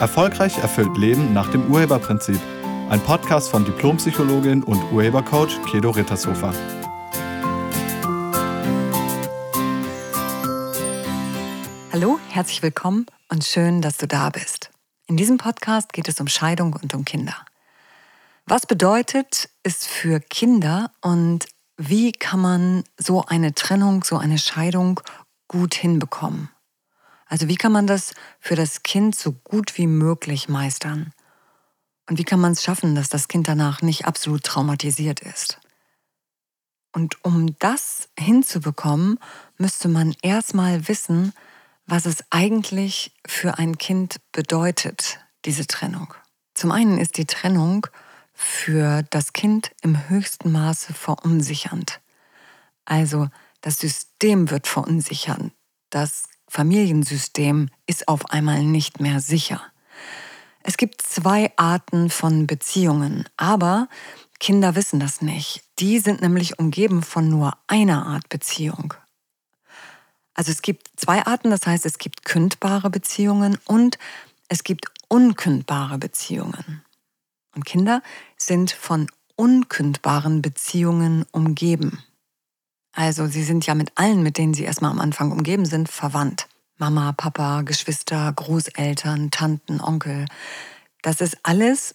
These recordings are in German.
Erfolgreich erfüllt Leben nach dem Urheberprinzip. Ein Podcast von Diplompsychologin und Urhebercoach Kedo Rittershofer. Hallo, herzlich willkommen und schön, dass du da bist. In diesem Podcast geht es um Scheidung und um Kinder. Was bedeutet es für Kinder und wie kann man so eine Trennung, so eine Scheidung gut hinbekommen? Also wie kann man das für das Kind so gut wie möglich meistern? Und wie kann man es schaffen, dass das Kind danach nicht absolut traumatisiert ist? Und um das hinzubekommen, müsste man erstmal wissen, was es eigentlich für ein Kind bedeutet, diese Trennung. Zum einen ist die Trennung für das Kind im höchsten Maße verunsichernd. Also das System wird verunsichern. Das Familiensystem ist auf einmal nicht mehr sicher. Es gibt zwei Arten von Beziehungen, aber Kinder wissen das nicht. Die sind nämlich umgeben von nur einer Art Beziehung. Also es gibt zwei Arten, das heißt es gibt kündbare Beziehungen und es gibt unkündbare Beziehungen. Und Kinder sind von unkündbaren Beziehungen umgeben. Also sie sind ja mit allen, mit denen sie erstmal am Anfang umgeben sind, verwandt. Mama, Papa, Geschwister, Großeltern, Tanten, Onkel. Das ist alles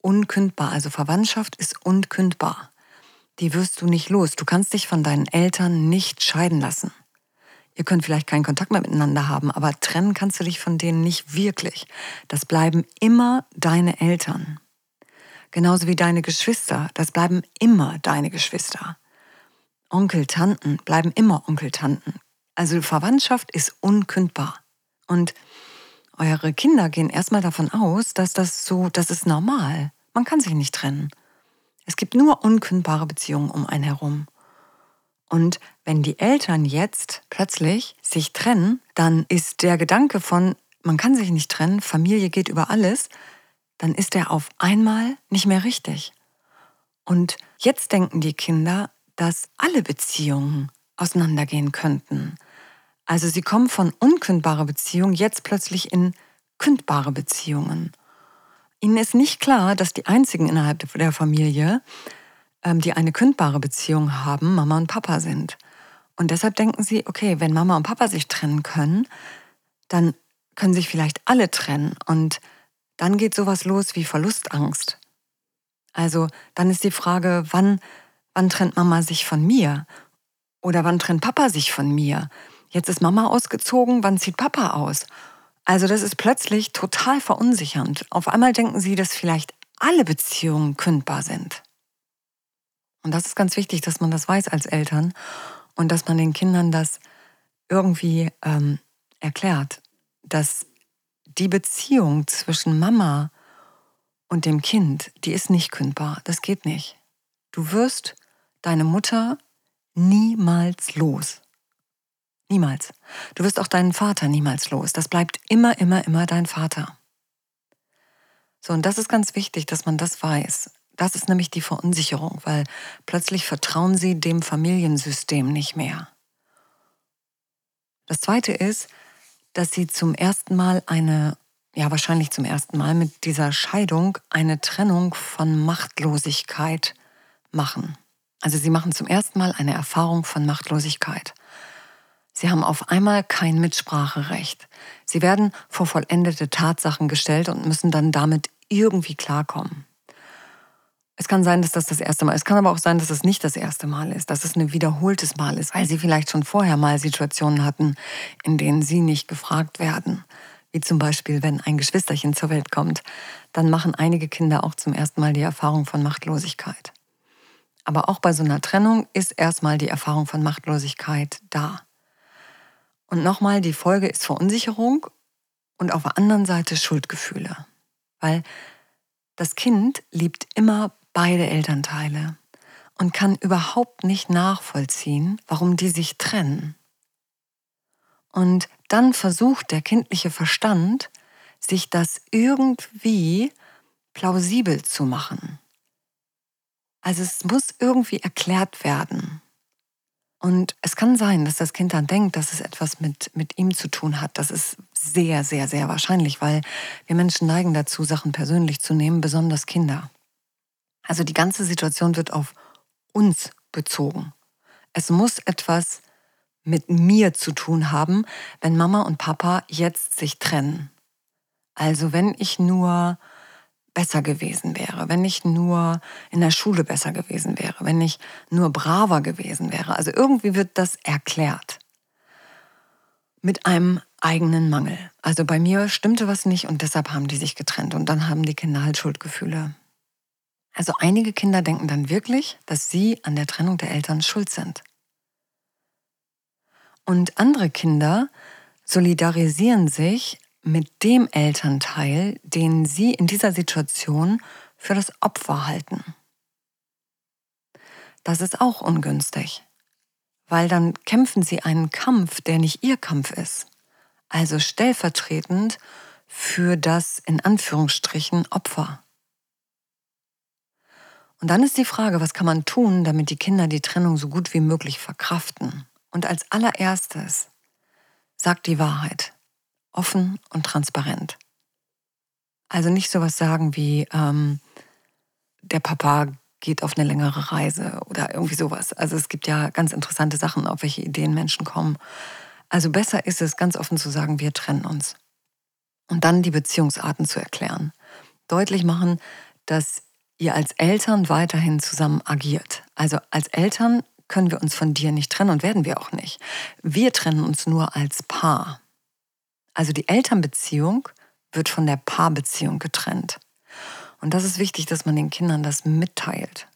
unkündbar. Also Verwandtschaft ist unkündbar. Die wirst du nicht los. Du kannst dich von deinen Eltern nicht scheiden lassen. Ihr könnt vielleicht keinen Kontakt mehr miteinander haben, aber trennen kannst du dich von denen nicht wirklich. Das bleiben immer deine Eltern. Genauso wie deine Geschwister. Das bleiben immer deine Geschwister. Onkel, Tanten bleiben immer Onkel, Tanten. Also Verwandtschaft ist unkündbar. Und eure Kinder gehen erstmal davon aus, dass das so, das ist normal. Man kann sich nicht trennen. Es gibt nur unkündbare Beziehungen um einen herum. Und wenn die Eltern jetzt plötzlich sich trennen, dann ist der Gedanke von, man kann sich nicht trennen, Familie geht über alles, dann ist er auf einmal nicht mehr richtig. Und jetzt denken die Kinder, dass alle Beziehungen auseinandergehen könnten. Also sie kommen von unkündbarer Beziehung jetzt plötzlich in kündbare Beziehungen. Ihnen ist nicht klar, dass die einzigen innerhalb der Familie, ähm, die eine kündbare Beziehung haben, Mama und Papa sind. Und deshalb denken sie, okay, wenn Mama und Papa sich trennen können, dann können sich vielleicht alle trennen. Und dann geht sowas los wie Verlustangst. Also dann ist die Frage, wann Wann trennt Mama sich von mir? Oder wann trennt Papa sich von mir? Jetzt ist Mama ausgezogen, wann zieht Papa aus? Also das ist plötzlich total verunsichernd. Auf einmal denken sie, dass vielleicht alle Beziehungen kündbar sind. Und das ist ganz wichtig, dass man das weiß als Eltern und dass man den Kindern das irgendwie ähm, erklärt, dass die Beziehung zwischen Mama und dem Kind, die ist nicht kündbar. Das geht nicht. Du wirst deine Mutter niemals los. Niemals. Du wirst auch deinen Vater niemals los. Das bleibt immer, immer, immer dein Vater. So, und das ist ganz wichtig, dass man das weiß. Das ist nämlich die Verunsicherung, weil plötzlich vertrauen sie dem Familiensystem nicht mehr. Das Zweite ist, dass sie zum ersten Mal eine, ja wahrscheinlich zum ersten Mal mit dieser Scheidung eine Trennung von Machtlosigkeit machen. Also sie machen zum ersten Mal eine Erfahrung von Machtlosigkeit. Sie haben auf einmal kein Mitspracherecht. Sie werden vor vollendete Tatsachen gestellt und müssen dann damit irgendwie klarkommen. Es kann sein, dass das das erste Mal ist. Es kann aber auch sein, dass es nicht das erste Mal ist, dass es ein wiederholtes Mal ist, weil sie vielleicht schon vorher mal Situationen hatten, in denen sie nicht gefragt werden. Wie zum Beispiel, wenn ein Geschwisterchen zur Welt kommt, dann machen einige Kinder auch zum ersten Mal die Erfahrung von Machtlosigkeit. Aber auch bei so einer Trennung ist erstmal die Erfahrung von Machtlosigkeit da. Und nochmal, die Folge ist Verunsicherung und auf der anderen Seite Schuldgefühle. Weil das Kind liebt immer beide Elternteile und kann überhaupt nicht nachvollziehen, warum die sich trennen. Und dann versucht der kindliche Verstand, sich das irgendwie plausibel zu machen. Also es muss irgendwie erklärt werden. Und es kann sein, dass das Kind dann denkt, dass es etwas mit, mit ihm zu tun hat. Das ist sehr, sehr, sehr wahrscheinlich, weil wir Menschen neigen dazu, Sachen persönlich zu nehmen, besonders Kinder. Also die ganze Situation wird auf uns bezogen. Es muss etwas mit mir zu tun haben, wenn Mama und Papa jetzt sich trennen. Also wenn ich nur besser gewesen wäre, wenn ich nur in der Schule besser gewesen wäre, wenn ich nur braver gewesen wäre. Also irgendwie wird das erklärt. Mit einem eigenen Mangel. Also bei mir stimmte was nicht und deshalb haben die sich getrennt und dann haben die Kinder halt Schuldgefühle. Also einige Kinder denken dann wirklich, dass sie an der Trennung der Eltern schuld sind. Und andere Kinder solidarisieren sich mit dem Elternteil, den sie in dieser Situation für das Opfer halten. Das ist auch ungünstig, weil dann kämpfen sie einen Kampf, der nicht ihr Kampf ist. Also stellvertretend für das in Anführungsstrichen Opfer. Und dann ist die Frage, was kann man tun, damit die Kinder die Trennung so gut wie möglich verkraften? Und als allererstes sagt die Wahrheit offen und transparent. Also nicht sowas sagen wie, ähm, der Papa geht auf eine längere Reise oder irgendwie sowas. Also es gibt ja ganz interessante Sachen, auf welche Ideen Menschen kommen. Also besser ist es, ganz offen zu sagen, wir trennen uns. Und dann die Beziehungsarten zu erklären. Deutlich machen, dass ihr als Eltern weiterhin zusammen agiert. Also als Eltern können wir uns von dir nicht trennen und werden wir auch nicht. Wir trennen uns nur als Paar. Also die Elternbeziehung wird von der Paarbeziehung getrennt. Und das ist wichtig, dass man den Kindern das mitteilt.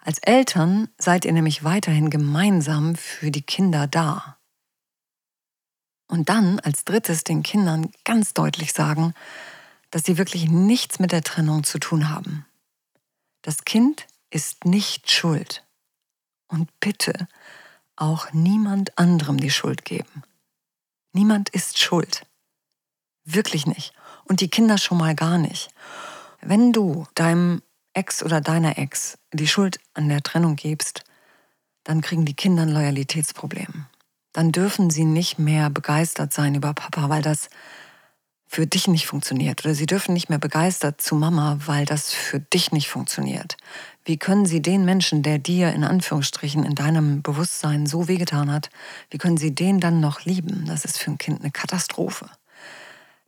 Als Eltern seid ihr nämlich weiterhin gemeinsam für die Kinder da. Und dann als drittes den Kindern ganz deutlich sagen, dass sie wirklich nichts mit der Trennung zu tun haben. Das Kind ist nicht schuld. Und bitte auch niemand anderem die Schuld geben. Niemand ist schuld. Wirklich nicht. Und die Kinder schon mal gar nicht. Wenn du deinem Ex oder deiner Ex die Schuld an der Trennung gibst, dann kriegen die Kinder ein Loyalitätsproblem. Dann dürfen sie nicht mehr begeistert sein über Papa, weil das für dich nicht funktioniert. Oder sie dürfen nicht mehr begeistert zu Mama, weil das für dich nicht funktioniert. Wie können Sie den Menschen, der dir in Anführungsstrichen in deinem Bewusstsein so wehgetan hat, wie können Sie den dann noch lieben? Das ist für ein Kind eine Katastrophe.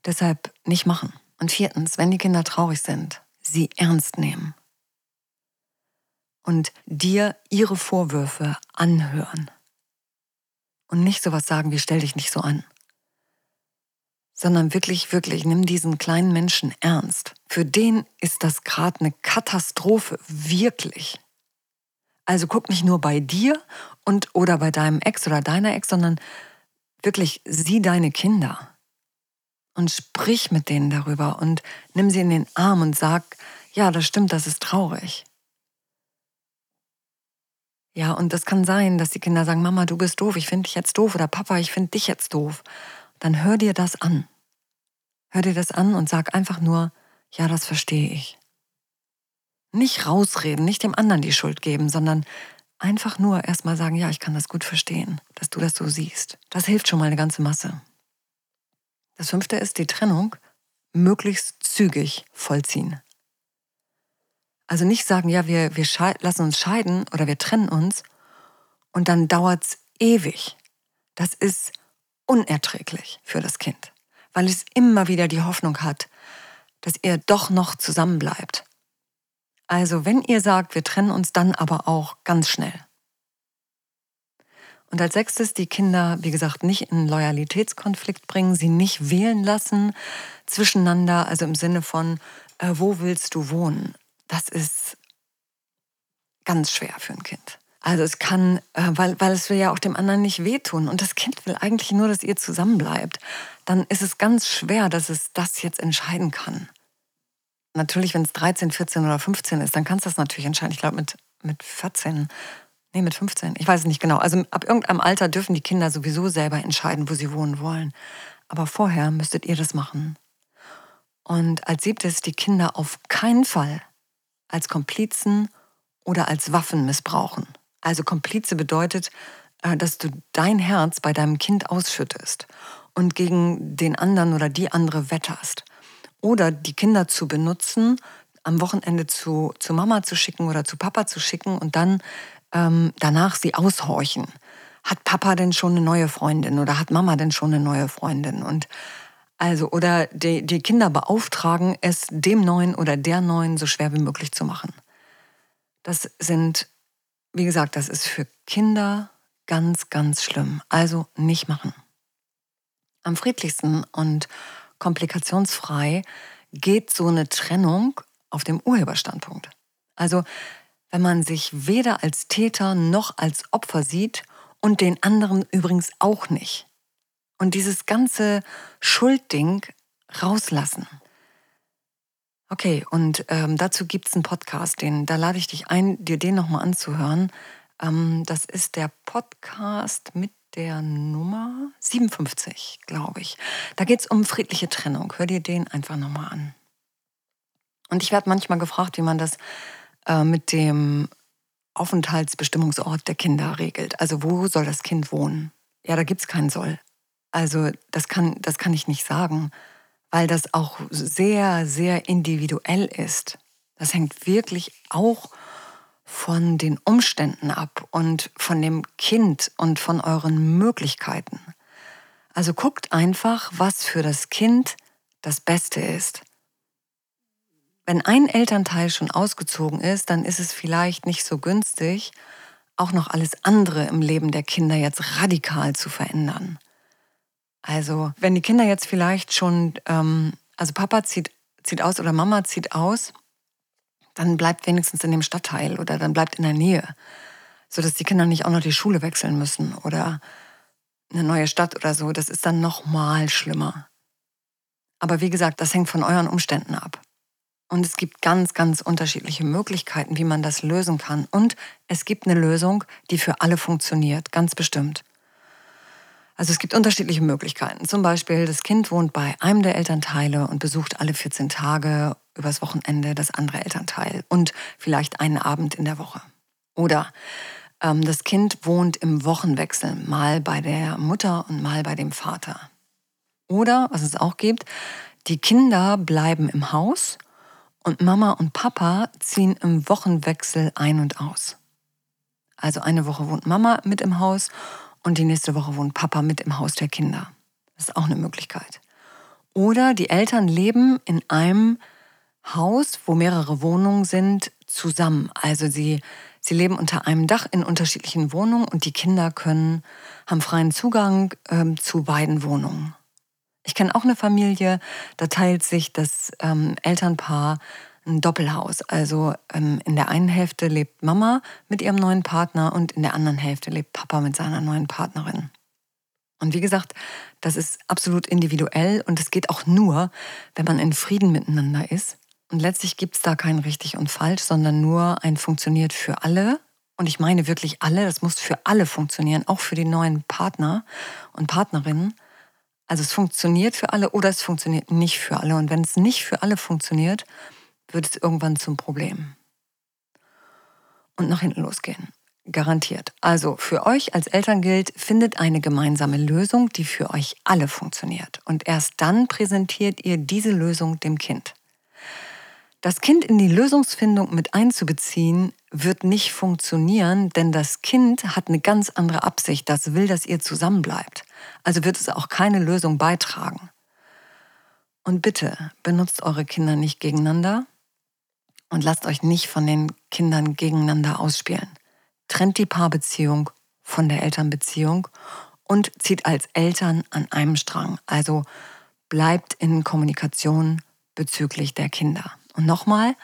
Deshalb nicht machen. Und viertens, wenn die Kinder traurig sind, sie ernst nehmen. Und dir ihre Vorwürfe anhören. Und nicht sowas sagen wie stell dich nicht so an sondern wirklich, wirklich, nimm diesen kleinen Menschen ernst. Für den ist das gerade eine Katastrophe, wirklich. Also guck nicht nur bei dir und oder bei deinem Ex oder deiner Ex, sondern wirklich sieh deine Kinder und sprich mit denen darüber und nimm sie in den Arm und sag, ja, das stimmt, das ist traurig. Ja, und das kann sein, dass die Kinder sagen, Mama, du bist doof, ich finde dich jetzt doof oder Papa, ich finde dich jetzt doof dann hör dir das an. Hör dir das an und sag einfach nur, ja, das verstehe ich. Nicht rausreden, nicht dem anderen die Schuld geben, sondern einfach nur erstmal sagen, ja, ich kann das gut verstehen, dass du das so siehst. Das hilft schon mal eine ganze Masse. Das fünfte ist die Trennung möglichst zügig vollziehen. Also nicht sagen, ja, wir, wir lassen uns scheiden oder wir trennen uns und dann dauert es ewig. Das ist unerträglich für das Kind, weil es immer wieder die Hoffnung hat, dass ihr doch noch zusammenbleibt. Also wenn ihr sagt, wir trennen uns dann aber auch ganz schnell. Und als sechstes die Kinder, wie gesagt, nicht in Loyalitätskonflikt bringen, sie nicht wählen lassen zwischeneinander, also im Sinne von, äh, wo willst du wohnen? Das ist ganz schwer für ein Kind. Also es kann, äh, weil, weil es will ja auch dem anderen nicht wehtun und das Kind will eigentlich nur, dass ihr zusammenbleibt, dann ist es ganz schwer, dass es das jetzt entscheiden kann. Natürlich, wenn es 13, 14 oder 15 ist, dann kannst du das natürlich entscheiden. Ich glaube mit, mit 14, nee, mit 15, ich weiß es nicht genau. Also ab irgendeinem Alter dürfen die Kinder sowieso selber entscheiden, wo sie wohnen wollen. Aber vorher müsstet ihr das machen. Und als siebtes die Kinder auf keinen Fall als Komplizen oder als Waffen missbrauchen. Also Komplize bedeutet, äh, dass du dein Herz bei deinem Kind ausschüttest und gegen den anderen oder die andere wetterst. Oder die Kinder zu benutzen, am Wochenende zu, zu Mama zu schicken oder zu Papa zu schicken und dann ähm, danach sie aushorchen. Hat Papa denn schon eine neue Freundin oder hat Mama denn schon eine neue Freundin? Und also, oder die, die Kinder beauftragen, es dem Neuen oder der Neuen so schwer wie möglich zu machen. Das sind, wie gesagt, das ist für Kinder ganz, ganz schlimm. Also nicht machen. Am friedlichsten und komplikationsfrei geht so eine Trennung auf dem Urheberstandpunkt. Also wenn man sich weder als Täter noch als Opfer sieht und den anderen übrigens auch nicht. Und dieses ganze Schuldding rauslassen. Okay, und ähm, dazu gibt es einen Podcast, den, da lade ich dich ein, dir den nochmal anzuhören. Ähm, das ist der Podcast mit der Nummer 57, glaube ich. Da geht es um friedliche Trennung. Hör dir den einfach nochmal an. Und ich werde manchmal gefragt, wie man das äh, mit dem Aufenthaltsbestimmungsort der Kinder regelt. Also wo soll das Kind wohnen? Ja, da gibt es keinen Soll. Also das kann, das kann ich nicht sagen, weil das auch sehr, sehr individuell ist. Das hängt wirklich auch von den Umständen ab und von dem Kind und von euren Möglichkeiten. Also guckt einfach, was für das Kind das Beste ist. Wenn ein Elternteil schon ausgezogen ist, dann ist es vielleicht nicht so günstig, auch noch alles andere im Leben der Kinder jetzt radikal zu verändern. Also wenn die Kinder jetzt vielleicht schon, ähm, also Papa zieht, zieht aus oder Mama zieht aus, dann bleibt wenigstens in dem Stadtteil oder dann bleibt in der Nähe, sodass die Kinder nicht auch noch die Schule wechseln müssen oder eine neue Stadt oder so. Das ist dann noch mal schlimmer. Aber wie gesagt, das hängt von euren Umständen ab. Und es gibt ganz, ganz unterschiedliche Möglichkeiten, wie man das lösen kann. Und es gibt eine Lösung, die für alle funktioniert, ganz bestimmt. Also es gibt unterschiedliche Möglichkeiten. Zum Beispiel, das Kind wohnt bei einem der Elternteile und besucht alle 14 Tage übers Wochenende das andere Elternteil und vielleicht einen Abend in der Woche. Oder ähm, das Kind wohnt im Wochenwechsel, mal bei der Mutter und mal bei dem Vater. Oder, was es auch gibt, die Kinder bleiben im Haus und Mama und Papa ziehen im Wochenwechsel ein und aus. Also eine Woche wohnt Mama mit im Haus und die nächste Woche wohnt Papa mit im Haus der Kinder. Das ist auch eine Möglichkeit. Oder die Eltern leben in einem Haus, wo mehrere Wohnungen sind, zusammen. Also sie, sie leben unter einem Dach in unterschiedlichen Wohnungen und die Kinder können, haben freien Zugang ähm, zu beiden Wohnungen. Ich kenne auch eine Familie, da teilt sich das ähm, Elternpaar ein Doppelhaus. Also ähm, in der einen Hälfte lebt Mama mit ihrem neuen Partner und in der anderen Hälfte lebt Papa mit seiner neuen Partnerin. Und wie gesagt, das ist absolut individuell und es geht auch nur, wenn man in Frieden miteinander ist. Und letztlich gibt es da kein richtig und falsch, sondern nur ein funktioniert für alle. Und ich meine wirklich alle, das muss für alle funktionieren, auch für die neuen Partner und Partnerinnen. Also es funktioniert für alle oder es funktioniert nicht für alle. Und wenn es nicht für alle funktioniert, wird es irgendwann zum Problem. Und nach hinten losgehen. Garantiert. Also für euch als Eltern gilt, findet eine gemeinsame Lösung, die für euch alle funktioniert. Und erst dann präsentiert ihr diese Lösung dem Kind. Das Kind in die Lösungsfindung mit einzubeziehen, wird nicht funktionieren, denn das Kind hat eine ganz andere Absicht. Das will, dass ihr zusammenbleibt. Also wird es auch keine Lösung beitragen. Und bitte benutzt eure Kinder nicht gegeneinander und lasst euch nicht von den Kindern gegeneinander ausspielen. Trennt die Paarbeziehung von der Elternbeziehung und zieht als Eltern an einem Strang. Also bleibt in Kommunikation bezüglich der Kinder. Und nochmal,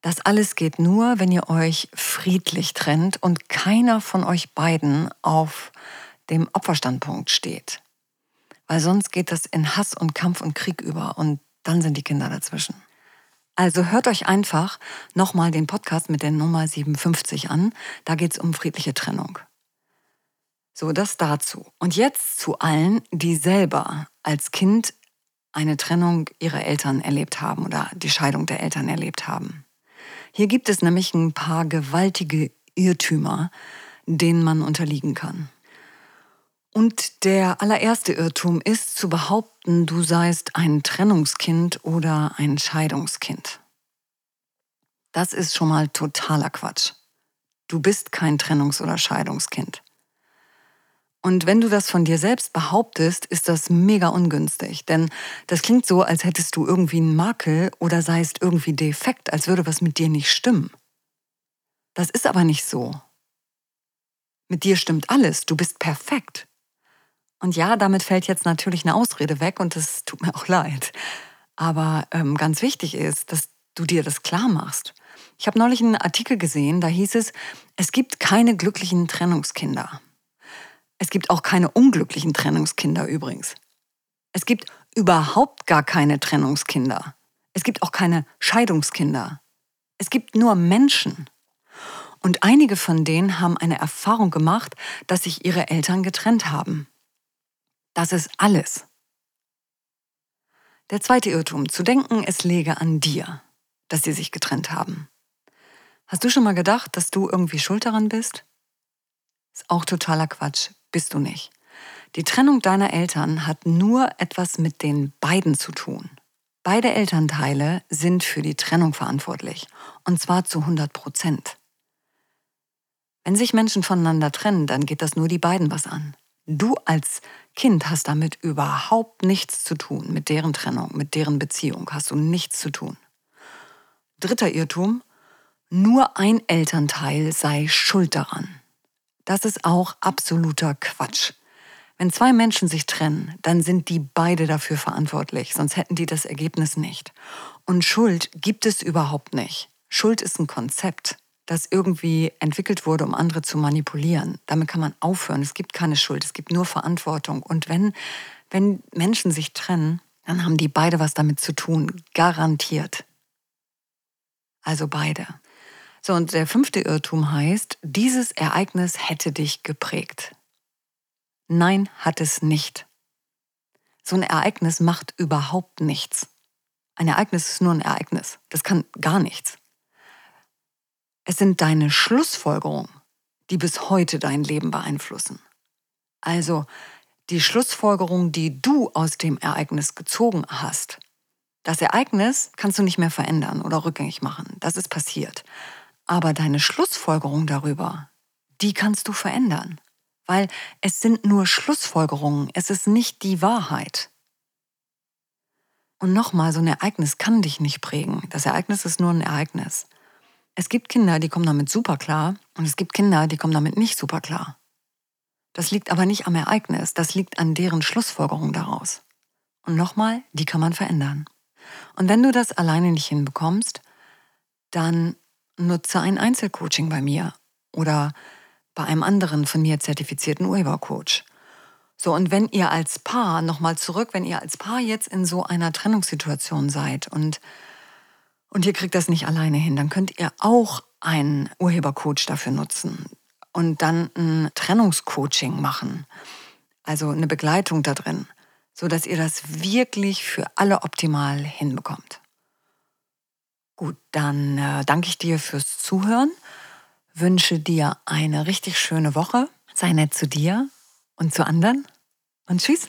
das alles geht nur, wenn ihr euch friedlich trennt und keiner von euch beiden auf dem Opferstandpunkt steht. Weil sonst geht das in Hass und Kampf und Krieg über und dann sind die Kinder dazwischen. Also hört euch einfach nochmal den Podcast mit der Nummer 57 an. Da geht es um friedliche Trennung. So, das dazu. Und jetzt zu allen, die selber als Kind eine Trennung ihrer Eltern erlebt haben oder die Scheidung der Eltern erlebt haben. Hier gibt es nämlich ein paar gewaltige Irrtümer, denen man unterliegen kann. Und der allererste Irrtum ist zu behaupten, du seist ein Trennungskind oder ein Scheidungskind. Das ist schon mal totaler Quatsch. Du bist kein Trennungs- oder Scheidungskind. Und wenn du das von dir selbst behauptest, ist das mega ungünstig. Denn das klingt so, als hättest du irgendwie einen Makel oder seist irgendwie defekt, als würde was mit dir nicht stimmen. Das ist aber nicht so. Mit dir stimmt alles, du bist perfekt. Und ja, damit fällt jetzt natürlich eine Ausrede weg und das tut mir auch leid. Aber ähm, ganz wichtig ist, dass du dir das klar machst. Ich habe neulich einen Artikel gesehen, da hieß es, es gibt keine glücklichen Trennungskinder. Es gibt auch keine unglücklichen Trennungskinder übrigens. Es gibt überhaupt gar keine Trennungskinder. Es gibt auch keine Scheidungskinder. Es gibt nur Menschen. Und einige von denen haben eine Erfahrung gemacht, dass sich ihre Eltern getrennt haben. Das ist alles. Der zweite Irrtum, zu denken, es läge an dir, dass sie sich getrennt haben. Hast du schon mal gedacht, dass du irgendwie schuld daran bist? Ist auch totaler Quatsch, bist du nicht. Die Trennung deiner Eltern hat nur etwas mit den beiden zu tun. Beide Elternteile sind für die Trennung verantwortlich, und zwar zu 100 Prozent. Wenn sich Menschen voneinander trennen, dann geht das nur die beiden was an. Du als Kind hast damit überhaupt nichts zu tun, mit deren Trennung, mit deren Beziehung hast du nichts zu tun. Dritter Irrtum, nur ein Elternteil sei schuld daran. Das ist auch absoluter Quatsch. Wenn zwei Menschen sich trennen, dann sind die beide dafür verantwortlich, sonst hätten die das Ergebnis nicht. Und Schuld gibt es überhaupt nicht. Schuld ist ein Konzept, das irgendwie entwickelt wurde, um andere zu manipulieren. Damit kann man aufhören. Es gibt keine Schuld, es gibt nur Verantwortung. Und wenn, wenn Menschen sich trennen, dann haben die beide was damit zu tun, garantiert. Also beide. So, und der fünfte Irrtum heißt, dieses Ereignis hätte dich geprägt. Nein, hat es nicht. So ein Ereignis macht überhaupt nichts. Ein Ereignis ist nur ein Ereignis. Das kann gar nichts. Es sind deine Schlussfolgerungen, die bis heute dein Leben beeinflussen. Also die Schlussfolgerung, die du aus dem Ereignis gezogen hast. Das Ereignis kannst du nicht mehr verändern oder rückgängig machen. Das ist passiert. Aber deine Schlussfolgerung darüber, die kannst du verändern. Weil es sind nur Schlussfolgerungen, es ist nicht die Wahrheit. Und nochmal, so ein Ereignis kann dich nicht prägen. Das Ereignis ist nur ein Ereignis. Es gibt Kinder, die kommen damit super klar und es gibt Kinder, die kommen damit nicht super klar. Das liegt aber nicht am Ereignis, das liegt an deren Schlussfolgerung daraus. Und nochmal, die kann man verändern. Und wenn du das alleine nicht hinbekommst, dann nutze ein Einzelcoaching bei mir oder bei einem anderen von mir zertifizierten Urhebercoach. So, und wenn ihr als Paar, nochmal zurück, wenn ihr als Paar jetzt in so einer Trennungssituation seid und, und ihr kriegt das nicht alleine hin, dann könnt ihr auch einen Urhebercoach dafür nutzen und dann ein Trennungscoaching machen. Also eine Begleitung da drin, sodass ihr das wirklich für alle optimal hinbekommt. Gut, dann äh, danke ich dir fürs Zuhören, wünsche dir eine richtig schöne Woche, sei nett zu dir und zu anderen und tschüss.